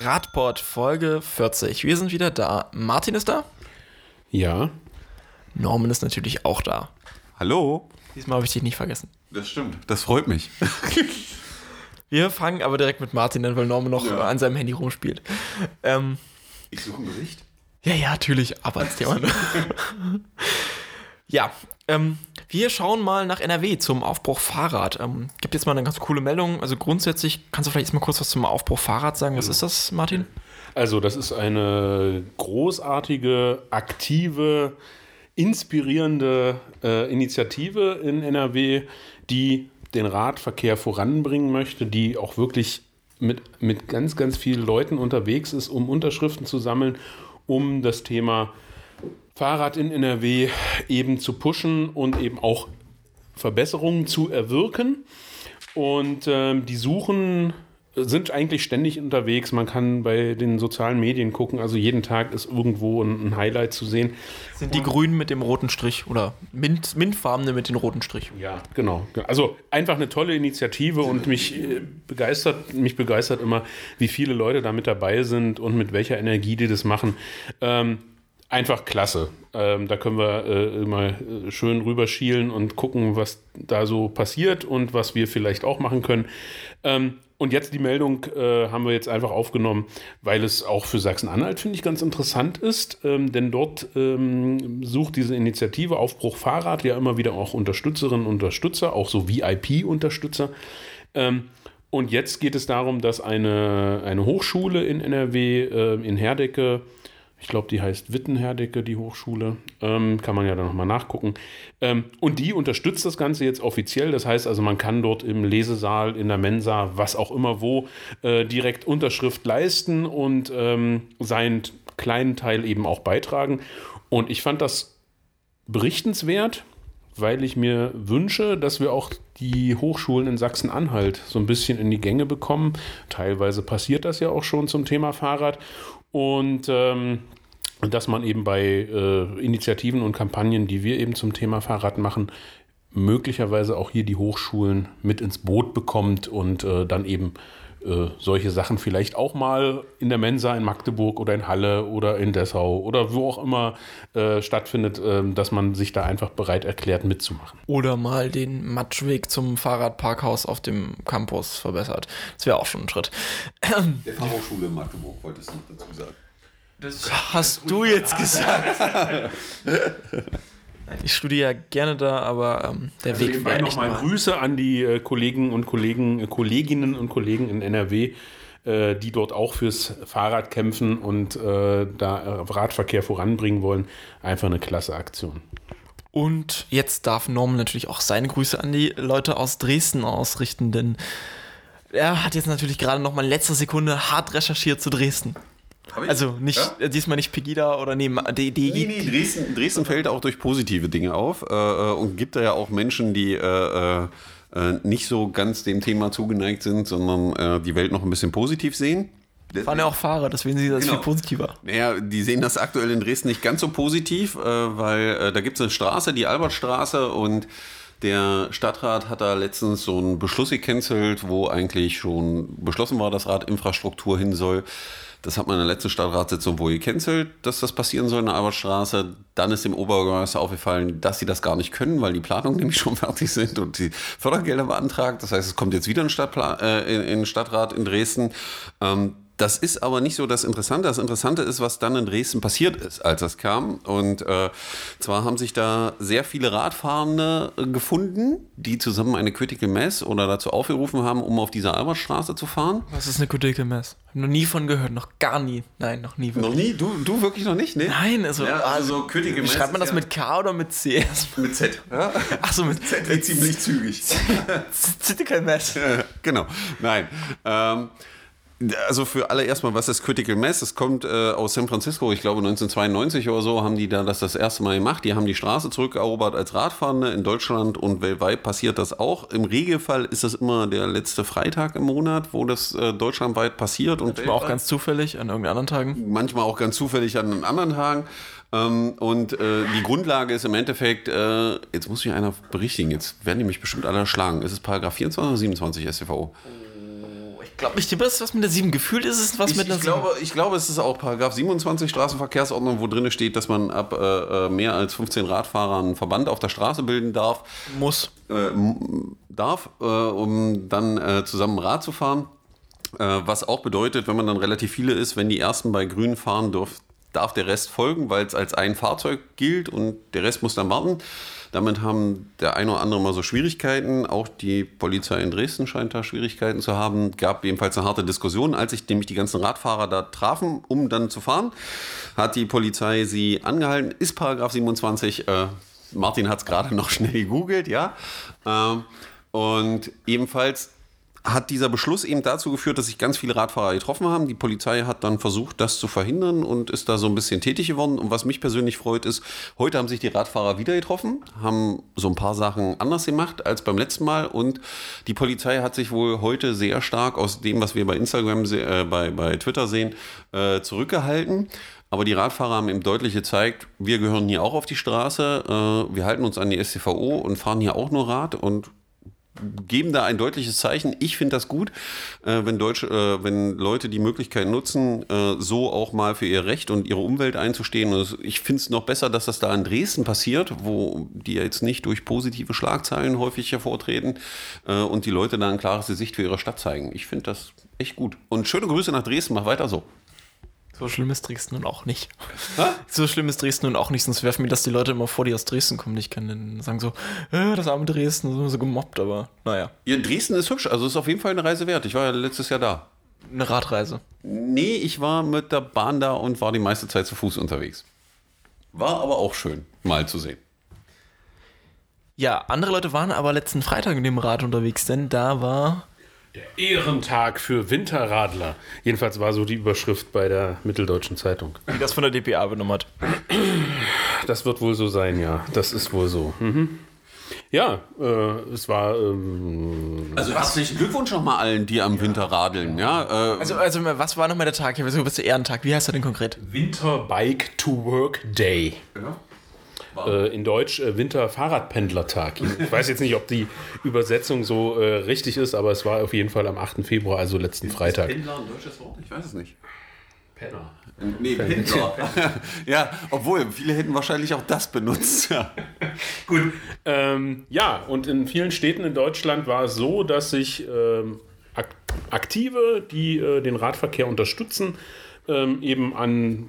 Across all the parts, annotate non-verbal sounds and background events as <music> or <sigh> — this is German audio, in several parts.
Radport Folge 40. Wir sind wieder da. Martin ist da. Ja. Norman ist natürlich auch da. Hallo. Diesmal habe ich dich nicht vergessen. Das stimmt. Das freut mich. <laughs> Wir fangen aber direkt mit Martin an, weil Norman noch Ja. an seinem Handy rumspielt. Ähm, Ich suche ein Bericht. ja, ja, natürlich, Arbeitsthema. <laughs> ja, ähm, wir schauen mal nach NRW zum Aufbruch Fahrrad. Ähm, gibt jetzt mal eine ganz coole Meldung. Also grundsätzlich, kannst du vielleicht erstmal kurz was zum Aufbruch Fahrrad sagen? Was ist das, Martin? Also, das ist eine großartige, aktive, inspirierende äh, Initiative in NRW, die den Radverkehr voranbringen möchte, die auch wirklich mit, mit ganz, ganz vielen Leuten unterwegs ist, um Unterschriften zu sammeln, um das Thema Fahrrad in NRW eben zu pushen und eben auch Verbesserungen zu erwirken. Und ähm, die suchen, sind eigentlich ständig unterwegs. Man kann bei den sozialen Medien gucken. Also jeden Tag ist irgendwo ein, ein Highlight zu sehen. Sind die Grünen mit dem roten Strich oder Mint, Mintfarbene mit dem roten Strich? Ja, genau. Also einfach eine tolle Initiative und mich äh, begeistert, mich begeistert immer, wie viele Leute da mit dabei sind und mit welcher Energie die das machen. Ähm, einfach klasse. Ähm, da können wir äh, immer äh, schön rüberschielen und gucken, was da so passiert und was wir vielleicht auch machen können. Ähm, und jetzt die Meldung äh, haben wir jetzt einfach aufgenommen, weil es auch für Sachsen-Anhalt, finde ich, ganz interessant ist. Ähm, denn dort ähm, sucht diese Initiative Aufbruch Fahrrad ja immer wieder auch Unterstützerinnen und Unterstützer, auch so VIP-Unterstützer. Ähm, und jetzt geht es darum, dass eine, eine Hochschule in NRW, äh, in Herdecke, ich glaube, die heißt Wittenherdecke, die Hochschule. Ähm, kann man ja dann nochmal nachgucken. Ähm, und die unterstützt das Ganze jetzt offiziell. Das heißt also, man kann dort im Lesesaal, in der Mensa, was auch immer wo, äh, direkt Unterschrift leisten und ähm, seinen kleinen Teil eben auch beitragen. Und ich fand das berichtenswert, weil ich mir wünsche, dass wir auch die Hochschulen in Sachsen-Anhalt so ein bisschen in die Gänge bekommen. Teilweise passiert das ja auch schon zum Thema Fahrrad. Und ähm, dass man eben bei äh, Initiativen und Kampagnen, die wir eben zum Thema Fahrrad machen, möglicherweise auch hier die Hochschulen mit ins Boot bekommt und äh, dann eben äh, solche Sachen vielleicht auch mal in der Mensa in Magdeburg oder in Halle oder in Dessau oder wo auch immer äh, stattfindet, äh, dass man sich da einfach bereit erklärt mitzumachen. Oder mal den Matschweg zum Fahrradparkhaus auf dem Campus verbessert. Das wäre auch schon ein Schritt. Der Fachhochschule in Magdeburg wollte es noch dazu sagen. Das <laughs> hast du jetzt gesagt. <laughs> ich studiere ja gerne da, aber ähm, der Weg Nebenbei wäre echt nochmal mal. Grüße an die äh, Kollegen und Kollegen, äh, Kolleginnen und Kollegen in NRW, äh, die dort auch fürs Fahrrad kämpfen und äh, da äh, Radverkehr voranbringen wollen. Einfach eine klasse Aktion. Und jetzt darf Norman natürlich auch seine Grüße an die Leute aus Dresden ausrichten, denn er hat jetzt natürlich gerade noch mal in letzter Sekunde hart recherchiert zu Dresden. Also nicht Ja? äh, diesmal nicht Pegida oder nee, die, die, Nee, nee, Dresden, Dresden fällt auch durch positive Dinge auf äh, äh, und gibt da ja auch Menschen, die äh, äh, nicht so ganz dem Thema zugeneigt sind, sondern äh, die Welt noch ein bisschen positiv sehen. fahren ja auch Fahrer, deswegen sehen sie das Genau. viel positiver. Naja, die sehen das aktuell in Dresden nicht ganz so positiv, äh, weil äh, da gibt es eine Straße, die Albertstraße und der Stadtrat hat da letztens so einen Beschluss gecancelt, wo eigentlich schon beschlossen war, dass Radinfrastruktur hin soll. Das hat man in der letzten Stadtratssitzung wohl gecancelt, dass das passieren soll in der Albertstraße. Dann ist dem Oberbürgermeister aufgefallen, dass sie das gar nicht können, weil die Planungen <laughs> nämlich schon fertig sind und die Fördergelder beantragt. Das heißt, es kommt jetzt wieder ein Stadtpla äh, in, in Stadtrat in Dresden. Ähm, das ist aber nicht so das Interessante. Das Interessante ist, was dann in Dresden passiert ist, als das kam. Und äh, zwar haben sich da sehr viele Radfahrende gefunden, die zusammen eine Critical Mass oder dazu aufgerufen haben, um auf dieser Albertstraße zu fahren. Was ist eine Critical Mass? Hab noch nie von gehört, noch gar nie. Nein, noch nie wirklich. Noch nie? Du, du wirklich noch nicht? Ne? Nein, also, Ja, also Critical Mass schreibt man das ja- mit K oder mit C? <laughs> Mit Z. Ja? Achso, mit Z ziemlich zügig. <laughs> Critical Mass. <laughs> genau. Nein. Ähm, also für alle erstmal, was ist Critical Mass? Es kommt äh, aus San Francisco, ich glaube 1992 oder so, haben die da das das erste Mal gemacht. Die haben die Straße zurückerobert als Radfahrende. In Deutschland und weltweit passiert das auch. Im Regelfall ist das immer der letzte Freitag im Monat, wo das äh, deutschlandweit passiert. Und Aber auch ganz zufällig an irgendeinen anderen Tagen. manchmal auch ganz zufällig an anderen Tagen. Ähm, und äh, die Grundlage ist im Endeffekt, äh, jetzt muss mich einer berichtigen, jetzt werden die mich bestimmt alle erschlagen. Ist es Paragraph 24 oder 27 StVO? Glaube nicht, ist was mit der 7. Gefühlt ist es was Ich, mit einer ich, glaube, ich glaube, es ist auch Paragraph 27 Straßenverkehrsordnung, wo drin steht, dass man ab äh, äh, mehr als 15 Radfahrern einen Verband auf der Straße bilden darf. 7 muss. äh, darf, äh, um dann äh, zusammen Rad zu fahren. Äh, was auch bedeutet, wenn man dann relativ viele ist, wenn die ersten bei Grün fahren, darf, darf der Rest folgen, weil es als ein Fahrzeug gilt und der Rest muss dann warten. Damit haben der eine oder andere mal so Schwierigkeiten. Auch die Polizei in Dresden scheint da Schwierigkeiten zu haben. Gab jedenfalls eine harte Diskussion, als sich nämlich die ganzen Radfahrer da trafen, um dann zu fahren. Hat die Polizei sie angehalten. Ist Paragraph 27. Äh, Martin hat es gerade noch schnell gegoogelt, ja. Ähm, und ebenfalls hat dieser Beschluss eben dazu geführt, dass sich ganz viele Radfahrer getroffen haben. Die Polizei hat dann versucht, das zu verhindern und ist da so ein bisschen tätig geworden. Und was mich persönlich freut, ist, heute haben sich die Radfahrer wieder getroffen, haben so ein paar Sachen anders gemacht als beim letzten Mal. Und die Polizei hat sich wohl heute sehr stark aus dem, was wir bei Instagram, äh, bei, bei Twitter sehen, äh, zurückgehalten. Aber die Radfahrer haben eben deutlich gezeigt, wir gehören hier auch auf die Straße, äh, wir halten uns an die STVO und fahren hier auch nur Rad und geben da ein deutliches Zeichen. Ich finde das gut, äh, wenn, Deutsche, äh, wenn Leute die Möglichkeit nutzen, äh, so auch mal für ihr Recht und ihre Umwelt einzustehen. Und ich finde es noch besser, dass das da in Dresden passiert, wo die jetzt nicht durch positive Schlagzeilen häufig hervortreten äh, und die Leute da ein klares Gesicht für ihre Stadt zeigen. Ich finde das echt gut. Und schöne Grüße nach Dresden, mach weiter so. So schlimm ist Dresden nun auch nicht. So schlimm ist Dresden nun auch nicht, sonst werfen mir das die Leute immer vor, die aus Dresden kommen. Ich kann dann sagen so, äh, das arme Dresden, so, so gemobbt, aber naja, Ja, Dresden ist hübsch, also ist auf jeden Fall eine Reise wert. Ich war ja letztes Jahr da. eine Radreise. Nee, ich war mit der Bahn da und war die meiste Zeit zu Fuß unterwegs. War aber auch schön, mal zu sehen. Ja, andere Leute waren aber letzten Freitag mit dem Rad unterwegs, denn da war Der Ehrentag für Winterradler. Jedenfalls war so die Überschrift bei der Mitteldeutschen Zeitung. die das von der DPA übernommen hat. Das wird wohl so sein, ja. Das ist wohl so. Mhm. Ja, äh, es war. Ähm, Also herzlichen Glückwunsch nochmal allen, die am Winter radeln. Ja, äh, Also, also was war nochmal der Tag? Ich weiß nicht, was der Ehrentag, wie heißt er denn konkret? Winter Bike to Work Day. Äh, in Deutsch äh, Winter-Fahrradpendlertag. Ich <laughs> weiß jetzt nicht, ob die Übersetzung so äh, richtig ist, aber es war auf jeden Fall am 8. Februar, also letzten Freitag. Pendler ein deutsches Wort? Ich weiß es nicht. Penner. Nee, Pendler. <laughs> <laughs> ja, obwohl, viele hätten wahrscheinlich auch das benutzt. Ja. Gut. Ähm, ja, und in vielen Städten in Deutschland war es so, dass sich ähm, Ak Aktive, die äh, den Radverkehr unterstützen, ähm, eben an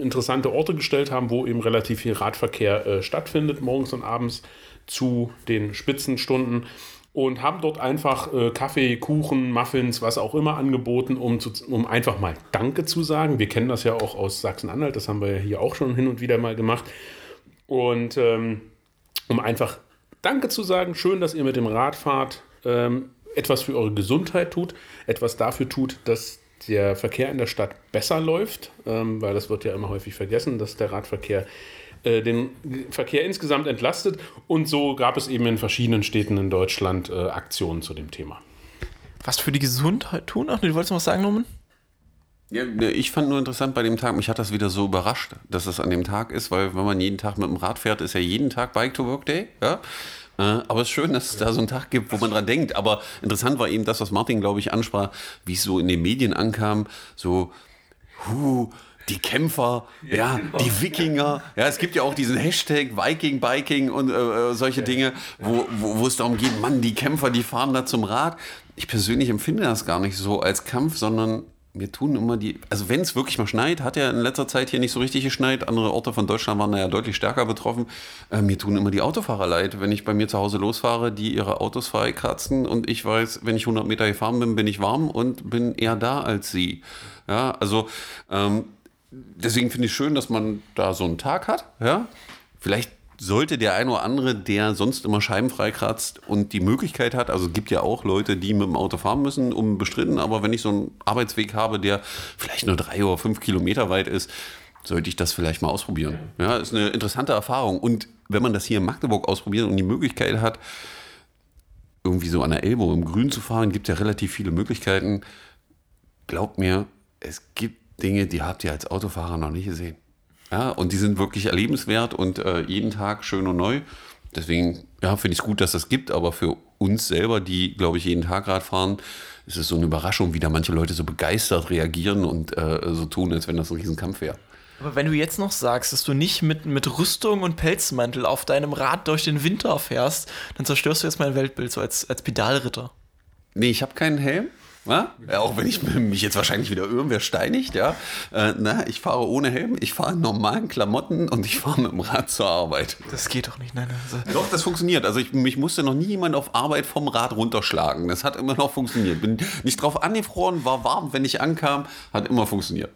interessante Orte gestellt haben, wo eben relativ viel Radverkehr äh, stattfindet, morgens und abends zu den Spitzenstunden. Und haben dort einfach äh, Kaffee, Kuchen, Muffins, was auch immer angeboten, um, zu, um einfach mal Danke zu sagen. Wir kennen das ja auch aus Sachsen-Anhalt, das haben wir ja hier auch schon hin und wieder mal gemacht. Und ähm, um einfach Danke zu sagen, schön, dass ihr mit dem Rad fahrt, ähm, etwas für eure Gesundheit tut, etwas dafür tut, dass der Verkehr in der Stadt besser läuft, ähm, weil das wird ja immer häufig vergessen, dass der Radverkehr äh, den Verkehr insgesamt entlastet. Und so gab es eben in verschiedenen Städten in Deutschland äh, Aktionen zu dem Thema. Was für die Gesundheit tun? Ach, du wolltest noch was sagen, Norman? Ja, ne, ich fand nur interessant bei dem Tag, mich hat das wieder so überrascht, dass es an dem Tag ist, weil wenn man jeden Tag mit dem Rad fährt, ist ja jeden Tag Bike to Work Day. Ja? Äh, Aber es ist schön, dass es da so einen Tag gibt, wo man dran denkt. Aber interessant war eben das, was Martin, glaube ich, ansprach, wie es so in den Medien ankam, so, hu, die Kämpfer, ja, die Wikinger. Ja, es gibt ja auch diesen Hashtag Viking Biking und äh, äh, solche Dinge, wo, wo, wo es darum geht, Mann, die Kämpfer, die fahren da zum Rad. Ich persönlich empfinde das gar nicht so als Kampf, sondern wir tun immer die, also wenn es wirklich mal schneit, hat ja in letzter Zeit hier nicht so richtig geschneit, andere Orte von Deutschland waren da ja deutlich stärker betroffen. Äh, mir tun immer die Autofahrer leid, wenn ich bei mir zu Hause losfahre, die ihre Autos freikratzen und ich weiß, wenn ich 100 Meter gefahren bin, bin ich warm und bin eher da als sie. Ja, also ähm, deswegen finde ich schön, dass man da so einen Tag hat. Ja? Vielleicht sollte der ein oder andere, der sonst immer Scheiben freikratzt und die Möglichkeit hat, also es gibt ja auch Leute, die mit dem Auto fahren müssen, um bestritten, aber wenn ich so einen Arbeitsweg habe, der vielleicht nur drei oder fünf Kilometer weit ist, sollte ich das vielleicht mal ausprobieren. Ja, ist eine interessante Erfahrung. Und wenn man das hier in Magdeburg ausprobiert und die Möglichkeit hat, irgendwie so an der Elbe im Grün zu fahren, gibt ja relativ viele Möglichkeiten. Glaubt mir, es gibt Dinge, die habt ihr als Autofahrer noch nicht gesehen. Ja, und die sind wirklich erlebenswert und äh, jeden Tag schön und neu. Deswegen ja, finde ich es gut, dass es das gibt, aber für uns selber, die, glaube ich, jeden Tag Rad fahren, ist es so eine Überraschung, wie da manche Leute so begeistert reagieren und äh, so tun, als wenn das ein Riesenkampf wäre. Aber wenn du jetzt noch sagst, dass du nicht mit, mit Rüstung und Pelzmantel auf deinem Rad durch den Winter fährst, dann zerstörst du jetzt mein Weltbild so als, als Pedalritter. Nee, ich habe keinen Helm. Ja? auch wenn ich mich jetzt wahrscheinlich wieder irgendwer steinigt, ja. Äh, na, ich fahre ohne Helm, ich fahre in normalen Klamotten und ich fahre mit dem Rad zur Arbeit. Das geht doch nicht, nein. Also Doch, das funktioniert. Also ich, mich musste noch nie jemand auf Arbeit vom Rad runterschlagen. Das hat immer noch funktioniert. Bin nicht drauf angefroren, war warm, wenn ich ankam, hat immer funktioniert.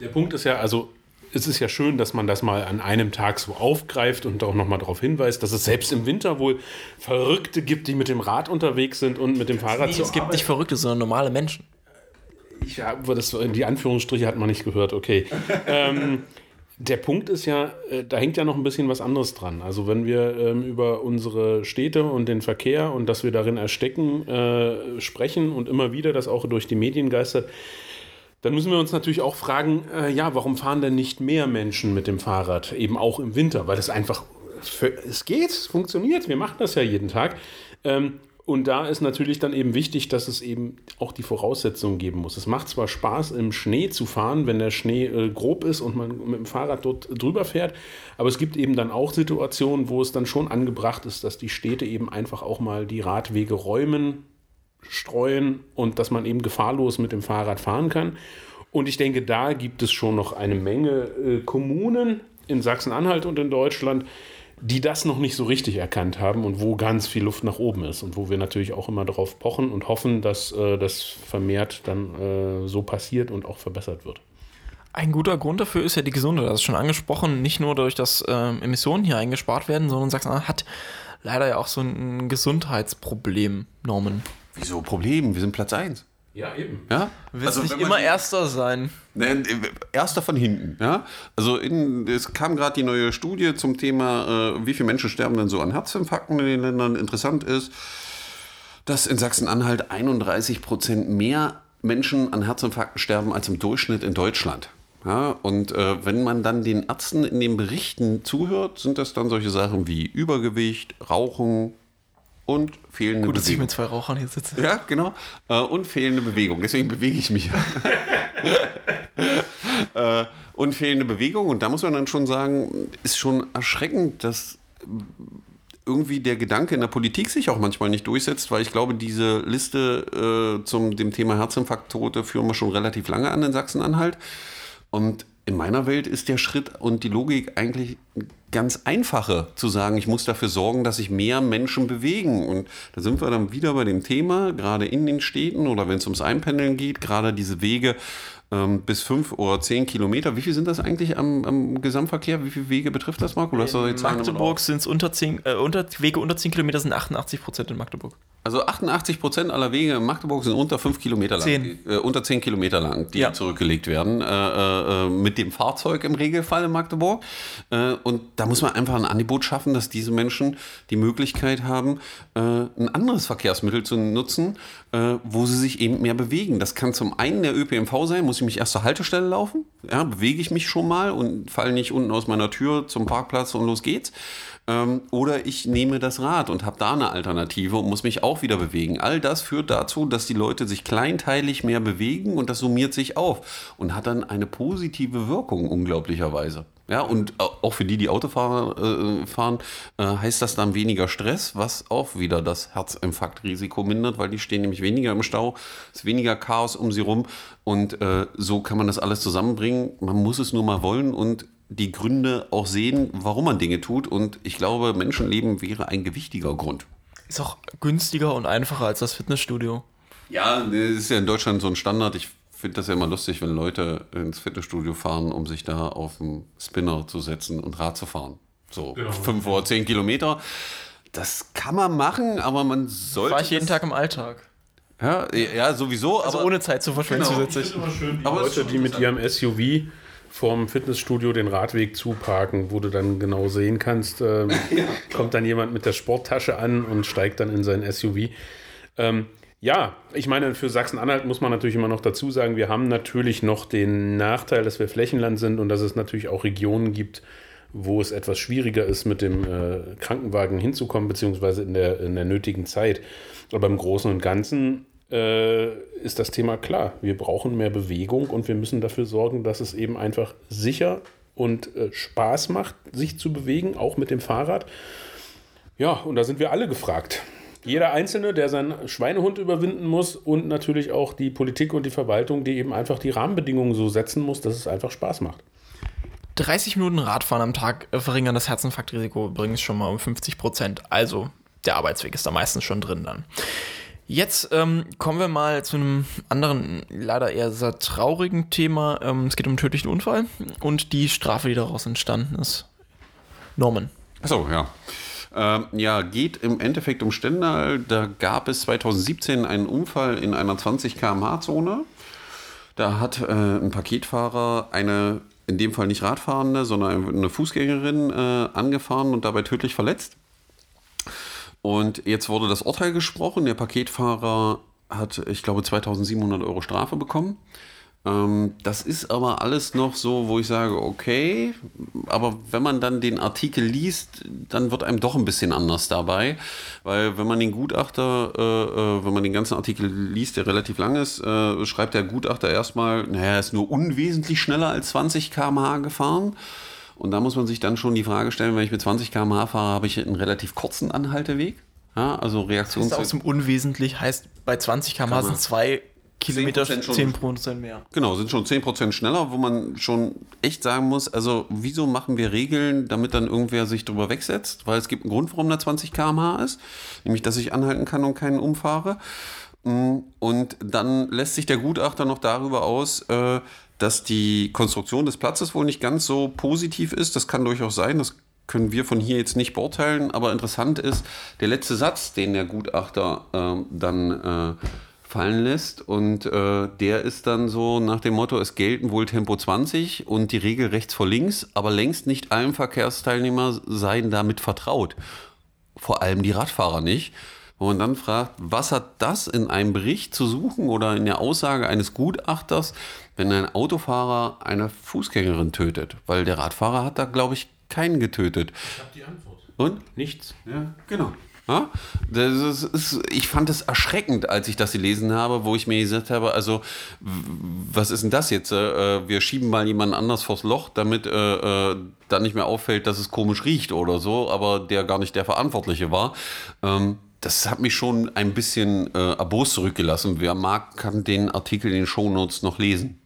Der Punkt ist ja, also es ist ja schön, dass man das mal an einem Tag so aufgreift und auch nochmal darauf hinweist, dass es selbst im Winter wohl Verrückte gibt, die mit dem Rad unterwegs sind und mit dem Fahrrad nee, zur es gibt Arbeit. nicht Verrückte, sondern normale Menschen. Ich habe das, die Anführungsstriche hat man nicht gehört, okay. <laughs> ähm, der Punkt ist ja, äh, da hängt ja noch ein bisschen was anderes dran. Also wenn wir ähm, über unsere Städte und den Verkehr und dass wir darin erstecken äh, sprechen und immer wieder das auch durch die Medien geistert, dann müssen wir uns natürlich auch fragen, äh, ja, warum fahren denn nicht mehr Menschen mit dem Fahrrad, eben auch im Winter? Weil es einfach, für, es geht, es funktioniert, wir machen das ja jeden Tag. Ähm, und da ist natürlich dann eben wichtig, dass es eben auch die Voraussetzungen geben muss. Es macht zwar Spaß, im Schnee zu fahren, wenn der Schnee äh, grob ist und man mit dem Fahrrad dort drüber fährt, aber es gibt eben dann auch Situationen, wo es dann schon angebracht ist, dass die Städte eben einfach auch mal die Radwege räumen, streuen und dass man eben gefahrlos mit dem Fahrrad fahren kann. Und ich denke, da gibt es schon noch eine Menge äh, Kommunen in Sachsen-Anhalt und in Deutschland, die das noch nicht so richtig erkannt haben und wo ganz viel Luft nach oben ist und wo wir natürlich auch immer darauf pochen und hoffen, dass äh, das vermehrt dann äh, so passiert und auch verbessert wird. Ein guter Grund dafür ist ja die Gesundheit. Das ist schon angesprochen, nicht nur durch das ähm, Emissionen hier eingespart werden, sondern Sachsen hat leider ja auch so ein Gesundheitsproblem, Norman. Wieso Problem? Wir sind Platz 1. Ja, eben. Ja? Du willst Also, nicht immer die- Erster sein. Ne, Erster von hinten, ja. Also in, es kam gerade die neue Studie zum Thema, äh, wie viele Menschen sterben denn so an Herzinfarkten in den Ländern. Interessant ist, dass in Sachsen-Anhalt 31 Prozent mehr Menschen an Herzinfarkten sterben als im Durchschnitt in Deutschland. Ja, und äh, wenn man dann den Ärzten in den Berichten zuhört, sind das dann solche Sachen wie Übergewicht, Rauchen und fehlende Gut, dass ich Bewegung. mit zwei Rauchern hier sitze. Ja, genau. Äh, und fehlende Bewegung. Deswegen bewege ich mich. <laughs> äh, und fehlende Bewegung. Und da muss man dann schon sagen, ist schon erschreckend, dass irgendwie der Gedanke in der Politik sich auch manchmal nicht durchsetzt, weil ich glaube, diese Liste äh, zum dem Thema Herzinfarkttote führen wir schon relativ lange an in Sachsen-Anhalt. Und in meiner Welt ist der Schritt und die Logik eigentlich ganz einfache, zu sagen, ich muss dafür sorgen, dass sich mehr Menschen bewegen. Und da sind wir dann wieder bei dem Thema, gerade in den Städten oder wenn es ums Einpendeln geht, gerade diese Wege ähm, bis fünf oder zehn Kilometer. Wie viel sind das eigentlich am, am Gesamtverkehr? Wie viele Wege betrifft das, Marco? Du hast In Magdeburg sind es unter 10, äh, unter, Wege unter 10 Kilometer sind 88 Prozent in Magdeburg. Also 88 Prozent aller Wege in Magdeburg sind unter 5 Kilometer lang. Zehn. Die, äh, unter 10 Kilometer lang, die Ja. zurückgelegt werden. Äh, äh, äh, mit dem Fahrzeug im Regelfall in Magdeburg. Äh, und da muss man einfach ein Angebot schaffen, dass diese Menschen die Möglichkeit haben, äh, ein anderes Verkehrsmittel zu nutzen, wo sie sich eben mehr bewegen. Das kann zum einen der ÖPNV sein, muss ich mich erst zur Haltestelle laufen, ja, bewege ich mich schon mal und falle nicht unten aus meiner Tür zum Parkplatz und los geht's. Ähm, oder ich nehme das Rad und habe da eine Alternative und muss mich auch wieder bewegen. All das führt dazu, dass die Leute sich kleinteilig mehr bewegen und das summiert sich auf und hat dann eine positive Wirkung, unglaublicherweise. Ja, und auch für die, die Auto fahren, äh, fahren äh, heißt das dann weniger Stress, was auch wieder das Herzinfarktrisiko mindert, weil die stehen nämlich weniger im Stau, es ist weniger Chaos um sie rum und äh, so kann man das alles zusammenbringen. Man muss es nur mal wollen und die Gründe auch sehen, warum man Dinge tut. Und ich glaube, Menschenleben wäre ein gewichtiger Grund. Ist auch günstiger und einfacher als das Fitnessstudio. Ja, das ist ja in Deutschland so ein Standard. Ich finde das ja immer lustig, wenn Leute ins Fitnessstudio fahren, um sich da auf den Spinner zu setzen und Rad zu fahren. So fünf oder zehn Kilometer. Das kann man machen, aber man sollte. Fahre ich jeden Tag im Alltag. Ja, ja sowieso. Also aber ohne Zeit zu verschwenden Genau. zusätzlich. Aber Leute, die mit ihrem SUV vorm Fitnessstudio den Radweg zuparken, wo du dann genau sehen kannst, ähm, <laughs> kommt dann jemand mit der Sporttasche an und steigt dann in sein SUV. Ähm, ja, ich meine, für Sachsen-Anhalt muss man natürlich immer noch dazu sagen, wir haben natürlich noch den Nachteil, dass wir Flächenland sind und dass es natürlich auch Regionen gibt, wo es etwas schwieriger ist, mit dem äh, Krankenwagen hinzukommen, beziehungsweise in der, in der nötigen Zeit. Aber im Großen und Ganzen ist das Thema klar. Wir brauchen mehr Bewegung und wir müssen dafür sorgen, dass es eben einfach sicher und äh, Spaß macht, sich zu bewegen, auch mit dem Fahrrad. Ja, und da sind wir alle gefragt. Jeder Einzelne, der seinen Schweinehund überwinden muss und natürlich auch die Politik und die Verwaltung, die eben einfach die Rahmenbedingungen so setzen muss, dass es einfach Spaß macht. 30 Minuten Radfahren am Tag äh, verringern das Herzinfarktrisiko übrigens schon mal um 50 Prozent. Also der Arbeitsweg ist da meistens schon drin dann. Jetzt ähm, kommen wir mal zu einem anderen, leider eher sehr traurigen Thema. Ähm, es geht um einen tödlichen Unfall und die Strafe, die daraus entstanden ist. Norman. Achso, ja. Ähm, ja, geht im Endeffekt um Stendal. Da gab es 2017 einen Unfall in einer 20 km/h-Zone. Da hat äh, ein Paketfahrer eine, in dem Fall nicht Radfahrende, sondern eine Fußgängerin äh, angefahren und dabei tödlich verletzt. Und jetzt wurde das Urteil gesprochen. Der Paketfahrer hat, ich glaube, 2700 Euro Strafe bekommen. Ähm, das ist aber alles noch so, wo ich sage, okay, aber wenn man dann den Artikel liest, dann wird einem doch ein bisschen anders dabei, weil wenn man den Gutachter, äh, äh, wenn man den ganzen Artikel liest, der relativ lang ist, äh, schreibt der Gutachter erstmal, naja, er ist nur unwesentlich schneller als 20 km/h gefahren. Und da muss man sich dann schon die Frage stellen, wenn ich mit 20 km/h fahre, habe ich einen relativ kurzen Anhalteweg. Ja, also Reaktions... aus dem Unwesentlich heißt, bei 20 km/h sind zwei Kilometer 10 Prozent mehr. Genau, sind schon 10 Prozent schneller, wo man schon echt sagen muss, also wieso machen wir Regeln, damit dann irgendwer sich drüber wegsetzt? Weil es gibt einen Grund, warum da 20 km/h ist, nämlich dass ich anhalten kann und keinen umfahre. Mm, und dann lässt sich der Gutachter noch darüber aus, äh, dass die Konstruktion des Platzes wohl nicht ganz so positiv ist. Das kann durchaus sein, das können wir von hier jetzt nicht beurteilen, aber interessant ist der letzte Satz, den der Gutachter äh, dann äh, fallen lässt. Und äh, der ist dann so nach dem Motto, es gelten wohl Tempo 20 und die Regel rechts vor links, aber längst nicht allen Verkehrsteilnehmer seien damit vertraut. Vor allem die Radfahrer nicht. Wo man dann fragt, was hat das in einem Bericht zu suchen oder in der Aussage eines Gutachters, wenn ein Autofahrer eine Fußgängerin tötet? Weil der Radfahrer hat da, glaube ich, keinen getötet. Ich habe die Antwort. Und? Nichts. Ja, genau. Ja? Das ist, ich fand es erschreckend, als ich das gelesen habe, wo ich mir gesagt habe, also was ist denn das jetzt? Äh, wir schieben mal jemanden anders vors Loch, damit äh, äh, dann nicht mehr auffällt, dass es komisch riecht oder so, aber der gar nicht der Verantwortliche war. Ähm, das hat mich schon ein bisschen äh, erbost zurückgelassen. Wer mag, kann den Artikel in den Shownotes noch lesen.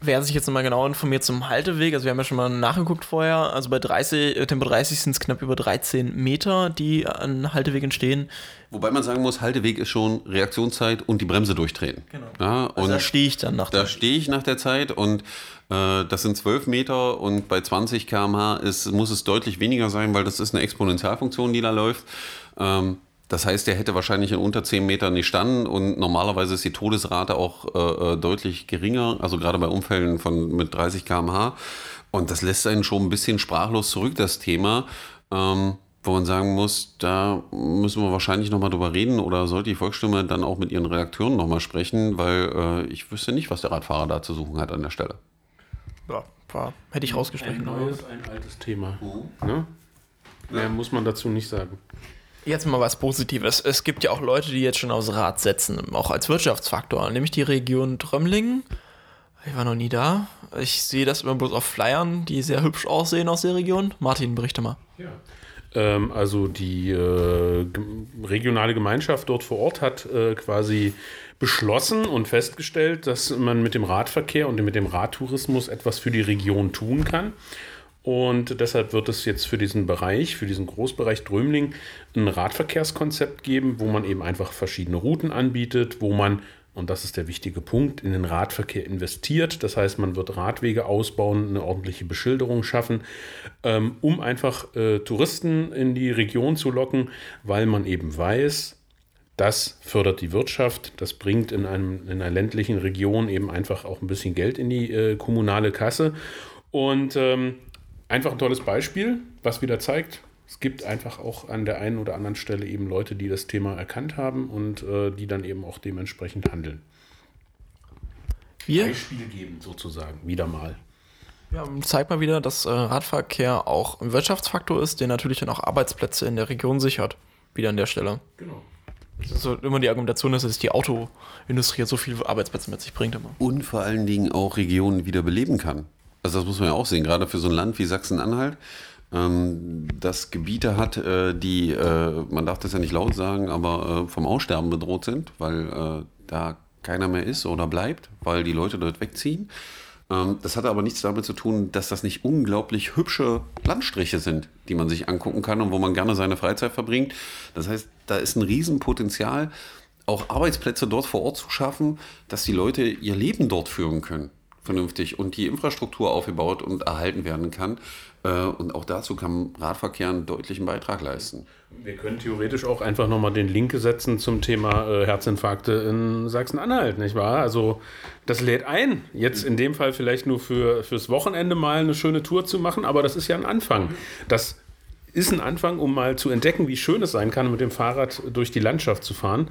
Wer sich jetzt nochmal genau informiert zum Halteweg, also wir haben ja schon mal nachgeguckt vorher, also bei 30, äh, Tempo 30 sind es knapp über 13 Meter, die an Halteweg entstehen. Wobei man sagen muss, Halteweg ist schon Reaktionszeit und die Bremse durchdrehen. Genau. Ja, und Also da stehe ich dann nach Da der stehe ich nach der Zeit und äh, das sind 12 Meter und bei 20 km/h ist, muss es deutlich weniger sein, weil das ist eine Exponentialfunktion, die da läuft. Ähm, das heißt, der hätte wahrscheinlich in unter 10 Metern nicht standen und normalerweise ist die Todesrate auch äh, äh, deutlich geringer, also gerade bei Unfällen von mit 30 km/h. Und das lässt einen schon ein bisschen sprachlos zurück, das Thema. Ähm, wo man sagen muss, da müssen wir wahrscheinlich nochmal drüber reden oder sollte die Volksstimme dann auch mit ihren Redakteuren nochmal sprechen, weil äh, ich wüsste nicht, was der Radfahrer da zu suchen hat an der Stelle. ja, war, hätte ich rausgestrichen. Ein neues, ein altes Thema. Ne? Mehr muss man dazu nicht sagen. Jetzt mal was Positives. Es gibt ja auch Leute, die jetzt schon aufs Rad setzen, auch als Wirtschaftsfaktor, nämlich die Region Trömmlingen. Ich war noch nie da. Ich sehe das immer bloß auf Flyern, die sehr hübsch aussehen aus der Region. Martin, berichte mal. Ähm, also die äh, regionale Gemeinschaft dort vor Ort hat äh, quasi beschlossen und festgestellt, dass man mit dem Radverkehr und mit dem Radtourismus etwas für die Region tun kann. Und deshalb wird es jetzt für diesen Bereich, für diesen Großbereich Drömling, ein Radverkehrskonzept geben, wo man eben einfach verschiedene Routen anbietet, wo man, und das ist der wichtige Punkt, in den Radverkehr investiert. Das heißt, man wird Radwege ausbauen, eine ordentliche Beschilderung schaffen, ähm, um einfach äh, Touristen in die Region zu locken, weil man eben weiß, das fördert die Wirtschaft, das bringt in, einem, in einer ländlichen Region eben einfach auch ein bisschen Geld in die äh, kommunale Kasse. Und ähm, einfach ein tolles Beispiel, was wieder zeigt, es gibt einfach auch an der einen oder anderen Stelle eben Leute, die das Thema erkannt haben und äh, die dann eben auch dementsprechend handeln. Wir, Beispiel geben sozusagen, wieder mal. Ja, zeigt mal wieder, dass äh, Radverkehr auch ein Wirtschaftsfaktor ist, der natürlich dann auch Arbeitsplätze in der Region sichert. Wieder an der Stelle. Genau. Das ist so immer die Argumentation, dass es die Autoindustrie so viele Arbeitsplätze mit sich bringt immer. Und vor allen Dingen auch Regionen wieder beleben kann. Also das muss man ja auch sehen, gerade für so ein Land wie Sachsen-Anhalt, ähm, das Gebiete hat, äh, die, äh, man darf das ja nicht laut sagen, aber äh, vom Aussterben bedroht sind, weil äh, da keiner mehr ist oder bleibt, weil die Leute dort wegziehen. Ähm, das hat aber nichts damit zu tun, dass das nicht unglaublich hübsche Landstriche sind, die man sich angucken kann und wo man gerne seine Freizeit verbringt. Das heißt, da ist ein Riesenpotenzial, auch Arbeitsplätze dort vor Ort zu schaffen, dass die Leute ihr Leben dort führen können, vernünftig und die Infrastruktur aufgebaut und erhalten werden kann. Äh, Und auch dazu kann Radverkehr einen deutlichen Beitrag leisten. Wir können theoretisch auch einfach nochmal den Link setzen zum Thema äh, Herzinfarkte in Sachsen-Anhalt, nicht wahr? Also das lädt ein, jetzt in dem Fall vielleicht nur für, fürs Wochenende mal eine schöne Tour zu machen, aber das ist ja ein Anfang. Das ist ein Anfang, um mal zu entdecken, wie schön es sein kann, mit dem Fahrrad durch die Landschaft zu fahren.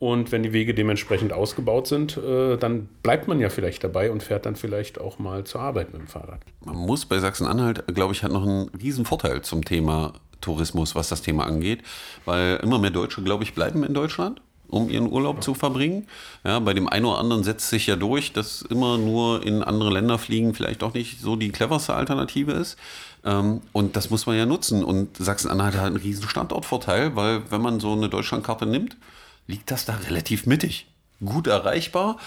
Und wenn die Wege dementsprechend ausgebaut sind, äh, dann bleibt man ja vielleicht dabei und fährt dann vielleicht auch mal zur Arbeit mit dem Fahrrad. Man muss bei Sachsen-Anhalt, glaube ich, hat noch einen riesen Vorteil zum Thema Tourismus, was das Thema angeht, weil immer mehr Deutsche, glaube ich, bleiben in Deutschland um ihren Urlaub zu verbringen. Ja, bei dem einen oder anderen setzt sich ja durch, dass immer nur in andere Länder fliegen vielleicht auch nicht so die cleverste Alternative ist. Ähm, und das muss man ja nutzen. Und Sachsen-Anhalt hat einen riesen Standortvorteil, weil wenn man so eine Deutschlandkarte nimmt, liegt das da relativ mittig. Gut erreichbar,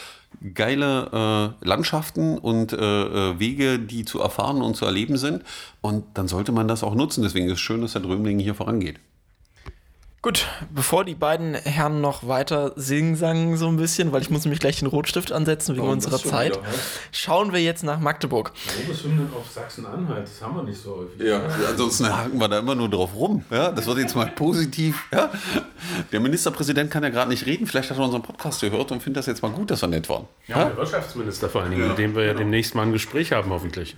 geile äh, Landschaften und äh, äh, Wege, die zu erfahren und zu erleben sind. Und dann sollte man das auch nutzen. Deswegen ist es schön, dass der Drömling hier vorangeht. Gut, bevor die beiden Herren noch weiter singen so ein bisschen, weil ich muss nämlich gleich den Rotstift ansetzen wegen Warum unserer Zeit, wieder, ne? schauen wir jetzt nach Magdeburg. Lobeshymnen auf Sachsen-Anhalt, das haben wir nicht so häufig. Ja, ansonsten haken wir da immer nur drauf rum. Ja, das wird jetzt mal positiv. Ja. Der Ministerpräsident kann ja gerade nicht reden. Vielleicht hat er unseren Podcast gehört und findet das jetzt mal gut, dass wir nett waren. Ja, der Wirtschaftsminister vor allen Dingen, mit dem wir ja demnächst mal ein Gespräch haben, hoffentlich.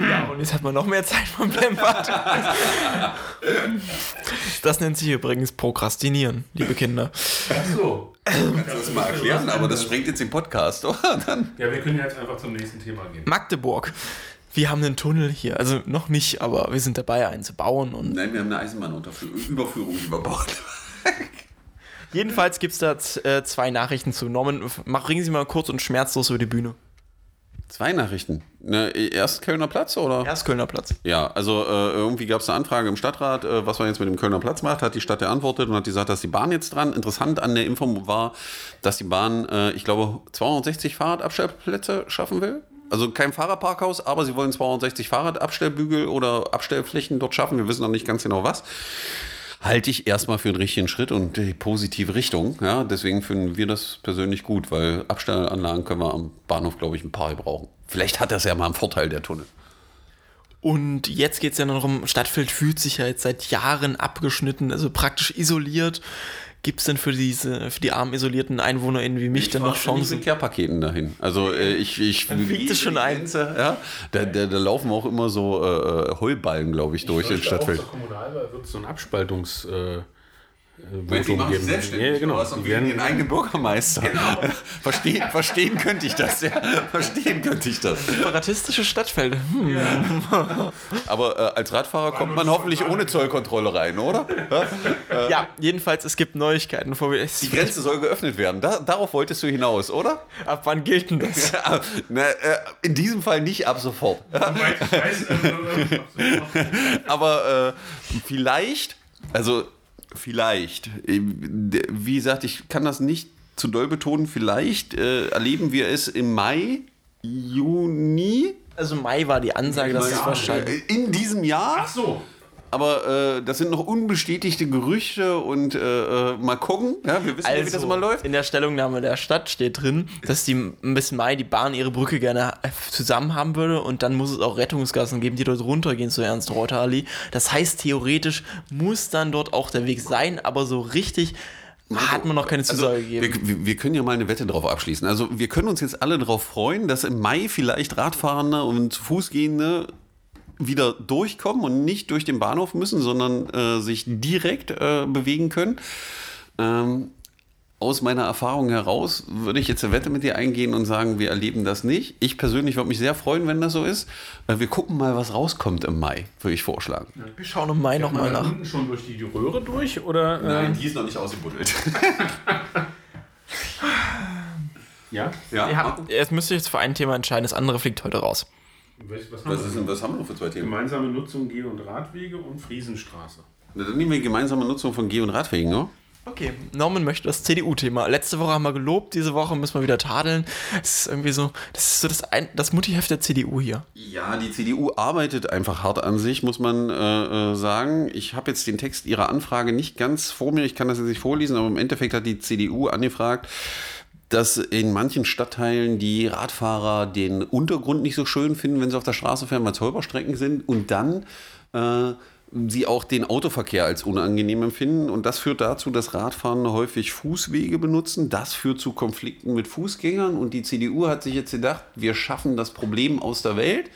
Ja, und jetzt hat man noch mehr Zeit vom Blembad. Das nennt sich übrigens Prokrastinieren, liebe Kinder. Ach so. Kannst du das mal erklären? Aber das sprengt jetzt den Podcast, oder? Dann. Ja, wir können jetzt einfach zum nächsten Thema gehen. Magdeburg. Wir haben einen Tunnel hier, also noch nicht, aber wir sind dabei, einen zu bauen. Und Nein, wir haben eine Eisenbahnüberführung überbaut. jedenfalls gibt es da äh, zwei Nachrichten zu. Norman, mach, bringen Sie mal kurz und schmerzlos über die Bühne. Zwei Nachrichten. Ne, erst Kölner Platz oder? Erst Kölner Platz. Ja, also äh, irgendwie gab es eine Anfrage im Stadtrat, äh, was man jetzt mit dem Kölner Platz macht, hat die Stadt geantwortet und hat gesagt, dass die Bahn jetzt dran. Interessant an der Info war, dass die Bahn, äh, ich glaube, 260 Fahrradabstellplätze schaffen will. Also kein Fahrradparkhaus, aber sie wollen 260 Fahrradabstellbügel oder Abstellflächen dort schaffen. Wir wissen noch nicht ganz genau was. Halte ich erstmal für einen richtigen Schritt und die positive Richtung. Ja, deswegen finden wir das persönlich gut, weil Abstellanlagen können wir am Bahnhof, glaube ich, ein paar brauchen. Vielleicht hat das ja mal einen Vorteil, der Tunnel. Und jetzt geht es ja noch darum, Stadtfeld fühlt sich ja jetzt seit Jahren abgeschnitten, also praktisch isoliert. Gibt es denn für diese, für die armen isolierten EinwohnerInnen wie mich dann noch Chancen? mit Care-Paketen dahin. Also äh, ich, ich fliegt es schon ein. Ja, da, da, da laufen auch immer so äh, Heulballen, glaube ich, durch in Stadtfeld. Auch zur Kommunalwahl wird es so ein Abspaltungs... Äh, Weil die machen sich geben. selbstständig. Ja, genau. Die werden, den eigenen Bürgermeister. <laughs> verstehen, verstehen könnte ich das, ja. Verstehen könnte ich das. Separatistische Stadtfelder. Hm. <laughs> Aber äh, als Radfahrer kommt man hoffentlich ohne Zollkontrolle rein, oder? Ja? Ja, jedenfalls, es gibt Neuigkeiten. Bevor wir, Die Grenze soll geöffnet werden. Da, darauf wolltest du hinaus, oder? ab wann gilt denn das? Ja, na, äh, in diesem Fall nicht ab sofort. <laughs> Aber äh, vielleicht, also vielleicht, wie gesagt, ich kann das nicht zu doll betonen, vielleicht äh, erleben wir es im Mai, Juni. Also Mai war die Ansage, dass es wahrscheinlich. In diesem Jahr. ach so. Aber äh, das sind noch unbestätigte Gerüchte und äh, äh, mal gucken. Ja, wir wissen ja, wie das immer läuft. Also, in der Stellungnahme der Stadt steht drin, dass die bis Mai die Bahn ihre Brücke gerne äh, zusammen haben würde und dann muss es auch Rettungsgassen geben, die dort runtergehen zur Ernst-Reuter-Allee. Das heißt, theoretisch muss dann dort auch der Weg sein, aber so richtig hat man noch keine Zusage Also, gegeben. wir, wir- können ja mal eine Wette drauf abschließen. Also wir können uns jetzt alle darauf freuen, dass im Mai vielleicht Radfahrende und zu Fußgehende wieder durchkommen und nicht durch den Bahnhof müssen, sondern äh, sich direkt äh, bewegen können. Ähm, aus meiner Erfahrung heraus würde ich jetzt eine Wette mit dir eingehen und sagen, wir erleben das nicht. Ich persönlich würde mich sehr freuen, wenn das so ist. Wir gucken mal, was rauskommt im Mai, würde ich vorschlagen. Wir schauen im Mai nochmal nach. unten schon durch die Röhre durch oder? äh, die ist noch nicht ausgebuddelt. <laughs> ja. ja. Ja, es müsste jetzt für ein Thema entscheiden, das andere fliegt heute raus. Was, was Was, ist was haben wir noch für zwei Themen? Gemeinsame Nutzung Geh- und Radwege und Friesenstraße. Na, Dann nehmen wir gemeinsame Nutzung von Geh- und Radwegen, ne? Okay, Norman möchte das CDU-Thema. Letzte Woche haben wir gelobt, diese Woche müssen wir wieder tadeln. Das ist irgendwie so, das ist so das, ein, das Muttiheft der CDU hier. Ja, die CDU arbeitet einfach hart an sich, muss man äh, äh, sagen. Ich habe jetzt den Text ihrer Anfrage nicht ganz vor mir, ich kann das jetzt nicht vorlesen, aber im Endeffekt hat die CDU angefragt, dass in manchen Stadtteilen die Radfahrer den Untergrund nicht so schön finden, wenn sie auf der Straße fahren, weil es Holperstrecken sind und dann äh, sie auch den Autoverkehr als unangenehm empfinden. Und das führt dazu, dass Radfahrer häufig Fußwege benutzen. Das führt zu Konflikten mit Fußgängern. Und die CDU hat sich jetzt gedacht, wir schaffen das Problem aus der Welt,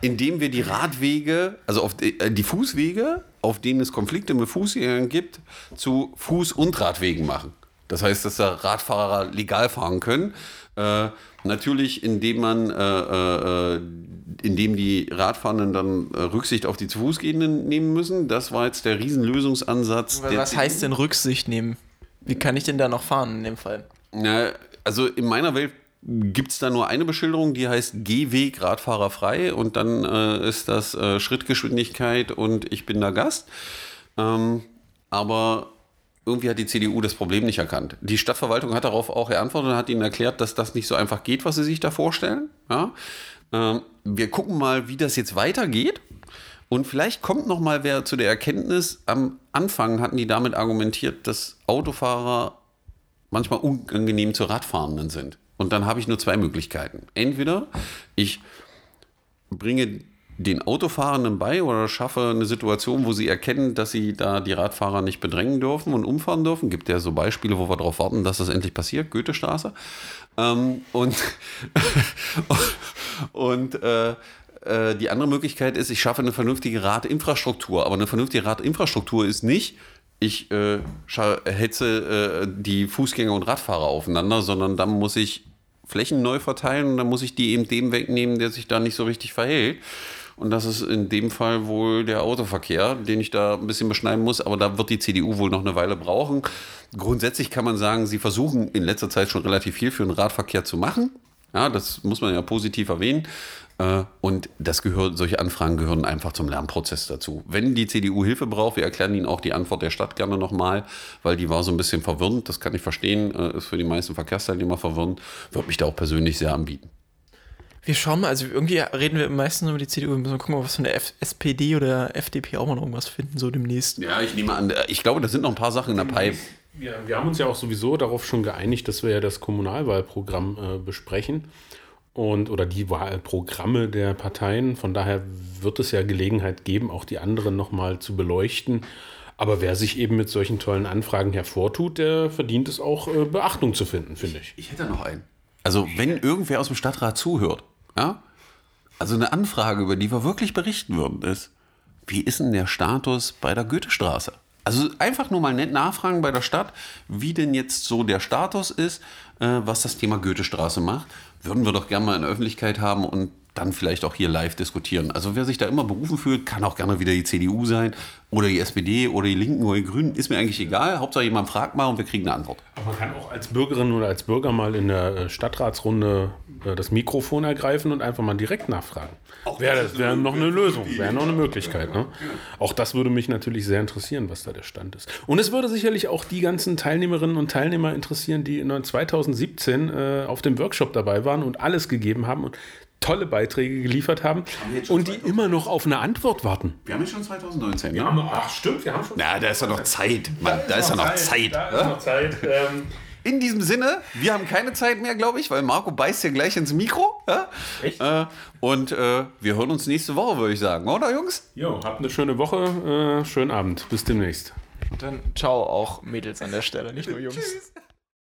indem wir die Radwege, also auf die, äh, die Fußwege, auf denen es Konflikte mit Fußgängern gibt, zu Fuß- und Radwegen machen. Das heißt, dass da Radfahrer legal fahren können. Äh, natürlich, indem man, äh, äh, indem die Radfahrenden dann äh, Rücksicht auf die zu Fußgehenden nehmen müssen. Das war jetzt der Riesenlösungsansatz. der Was heißt denn Rücksicht nehmen? Wie kann ich denn da noch fahren in dem Fall? Na, also in meiner Welt gibt es da nur eine Beschilderung, die heißt Gehweg Radfahrer frei und dann äh, ist das äh, Schrittgeschwindigkeit und ich bin da Gast. Ähm, aber irgendwie hat die CDU das Problem nicht erkannt. Die Stadtverwaltung hat darauf auch geantwortet und hat ihnen erklärt, dass das nicht so einfach geht, was sie sich da vorstellen. Ja? Ähm, wir gucken mal, wie das jetzt weitergeht. Und vielleicht kommt noch mal wer zu der Erkenntnis, am Anfang hatten die damit argumentiert, dass Autofahrer manchmal unangenehm zu Radfahrenden sind. Und dann habe ich nur zwei Möglichkeiten. Entweder ich bringe den Autofahrenden bei oder schaffe eine Situation, wo sie erkennen, dass sie da die Radfahrer nicht bedrängen dürfen und umfahren dürfen. Gibt ja so Beispiele, wo wir darauf warten, dass das endlich passiert. Goethestraße. Ähm, und <laughs> und äh, äh, die andere Möglichkeit ist, ich schaffe eine vernünftige Radinfrastruktur. Aber eine vernünftige Radinfrastruktur ist nicht, ich äh, hetze äh, die Fußgänger und Radfahrer aufeinander, sondern dann muss ich Flächen neu verteilen und dann muss ich die eben dem wegnehmen, der sich da nicht so richtig verhält. Und das ist in dem Fall wohl der Autoverkehr, den ich da ein bisschen beschneiden muss. Aber da wird die CDU wohl noch eine Weile brauchen. Grundsätzlich kann man sagen, sie versuchen in letzter Zeit schon relativ viel für den Radverkehr zu machen. Ja, das muss man ja positiv erwähnen. Äh, Und das gehört, solche Anfragen gehören einfach zum Lernprozess dazu. Wenn die CDU Hilfe braucht, wir erklären Ihnen auch die Antwort der Stadt gerne nochmal, weil die war so ein bisschen verwirrend. Das kann ich verstehen, äh, ist für die meisten Verkehrsteilnehmer verwirrend. Würde mich da auch persönlich sehr anbieten. Wir schauen mal, also irgendwie reden wir meistens über die CDU, wir müssen mal gucken, ob wir von der F SPD oder FDP auch mal noch irgendwas finden, so demnächst. Ja, ich nehme an, äh, ich glaube, da sind noch ein paar Sachen in der Pipe. Wir, wir haben uns ja auch sowieso darauf schon geeinigt, dass wir ja das Kommunalwahlprogramm äh, besprechen und oder die Wahlprogramme der Parteien. Von daher wird es ja Gelegenheit geben, auch die anderen nochmal zu beleuchten. Aber wer sich eben mit solchen tollen Anfragen hervortut, der verdient es auch, äh, Beachtung zu finden, finde ich. Ich hätte noch einen. Also, wenn irgendwer aus dem Stadtrat zuhört, ja, also eine Anfrage, über die wir wirklich berichten würden, ist, wie ist denn der Status bei der Goethestraße? Also einfach nur mal nett nachfragen bei der Stadt, wie denn jetzt so der Status ist, äh, was das Thema Goethestraße macht. Würden wir doch gerne mal in der Öffentlichkeit haben und dann vielleicht auch hier live diskutieren. Also wer sich da immer berufen fühlt, kann auch gerne wieder die CDU sein oder die SPD oder die Linken oder die Grünen, ist mir eigentlich egal. Hauptsache jemand fragt mal und wir kriegen eine Antwort. Aber man kann auch als Bürgerin oder als Bürger mal in der äh, Stadtratsrunde äh, das Mikrofon ergreifen und einfach mal direkt nachfragen. Wäre das wäre noch eine Lösung, wäre noch eine Möglichkeit. Ne? Auch das würde mich natürlich sehr interessieren, was da der Stand ist. Und es würde sicherlich auch die ganzen Teilnehmerinnen und Teilnehmer interessieren, die in 2017 äh, auf dem Workshop dabei waren und alles gegeben haben und tolle Beiträge geliefert haben jetzt und die immer noch auf eine Antwort warten. Wir haben ja schon 2019, ne? ach stimmt, wir haben schon. Na, da ist ja noch Zeit. Mann, da ist ja noch Zeit. Da ist noch Zeit. Ähm, In diesem Sinne, wir haben keine Zeit mehr, glaube ich, weil Marco beißt hier gleich ins Mikro. Ja? Echt? Äh, und äh, wir hören uns nächste Woche, würde ich sagen, oder Jungs? Jo, habt eine schöne Woche, äh, schönen Abend. Bis demnächst. Dann ciao auch Mädels an der Stelle, nicht nur Jungs.